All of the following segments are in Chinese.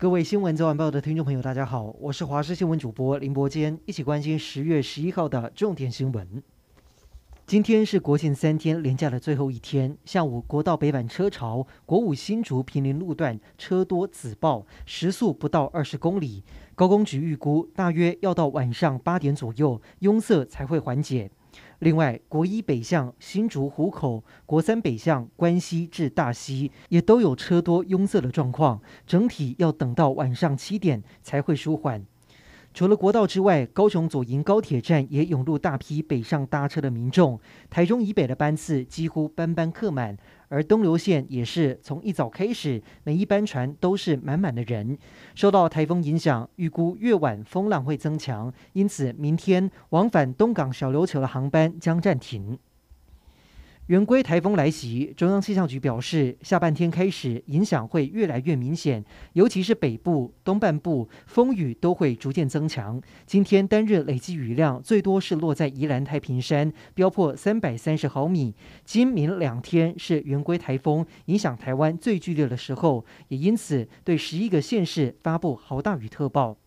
各位新闻早晚报的听众朋友，大家好，我是华视新闻主播林伯坚，一起关心十月十一号的重点新闻。今天是国庆三天连假的最后一天，下午国道北返车潮，国五新竹坪林路段车多紫爆，时速不到二十公里。高工局预估，大约要到晚上八点左右，拥塞才会缓解。另外，国一北向新竹湖口、国三北向关西至大溪，也都有车多拥塞的状况，整体要等到晚上七点才会舒缓。除了国道之外，高雄左营高铁站也涌入大批北上搭车的民众。台中以北的班次几乎班班客满，而东流线也是从一早开始，每一班船都是满满的人。受到台风影响，预估越晚风浪会增强，因此明天往返东港小琉球的航班将暂停。圆规台风来袭，中央气象局表示，下半天开始影响会越来越明显，尤其是北部、东半部，风雨都会逐渐增强。今天单日累积雨量最多是落在宜兰太平山，飙破三百三十毫米。今明两天是圆规台风影响台湾最剧烈的时候，也因此对十一个县市发布豪大雨特报。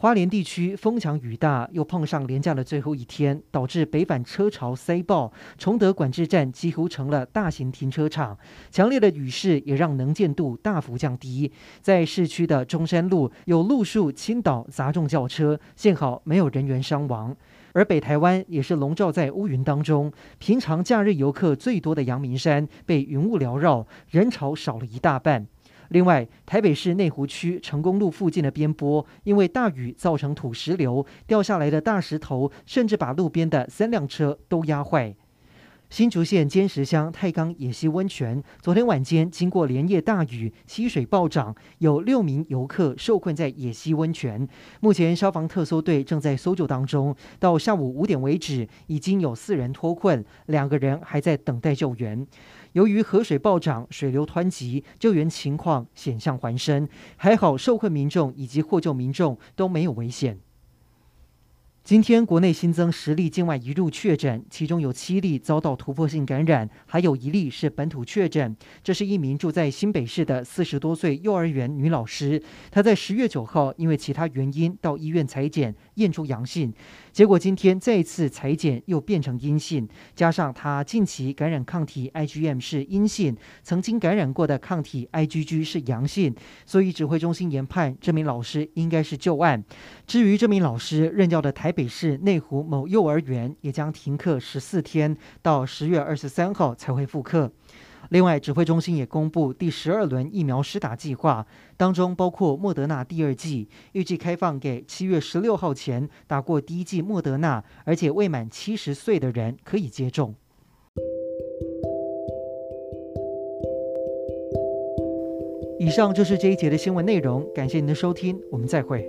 花莲地区风强雨大，又碰上连假的最后一天，导致北返车潮塞爆，崇德管制站几乎成了大型停车场。强烈的雨势也让能见度大幅降低，在市区的中山路有路树倾倒砸中轿车，幸好没有人员伤亡。而北台湾也是笼罩在乌云当中，平常假日游客最多的阳明山被云雾缭绕，人潮少了一大半。另外，台北市内湖区成功路附近的边坡，因为大雨造成土石流，掉下来的大石头甚至把路边的三辆车都压坏。新竹县尖石乡太钢野溪温泉，昨天晚间经过连夜大雨，溪水暴涨，有六名游客受困在野溪温泉。目前消防特搜队正在搜救当中，到下午五点为止，已经有四人脱困，两个人还在等待救援。由于河水暴涨，水流湍急，救援情况险象环生。还好，受困民众以及获救民众都没有危险。今天国内新增十例境外移入确诊，其中有七例遭到突破性感染，还有一例是本土确诊。这是一名住在新北市的四十多岁幼儿园女老师，她在十月九号因为其他原因到医院裁检，验出阳性。结果今天再一次采检又变成阴性，加上他近期感染抗体 IgM 是阴性，曾经感染过的抗体 IgG 是阳性，所以指挥中心研判这名老师应该是旧案。至于这名老师任教的台北市内湖某幼儿园也将停课十四天，到十月二十三号才会复课。另外，指挥中心也公布第十二轮疫苗施打计划，当中包括莫德纳第二剂，预计开放给七月十六号前打过第一剂莫德纳，而且未满七十岁的人可以接种。以上就是这一节的新闻内容，感谢您的收听，我们再会。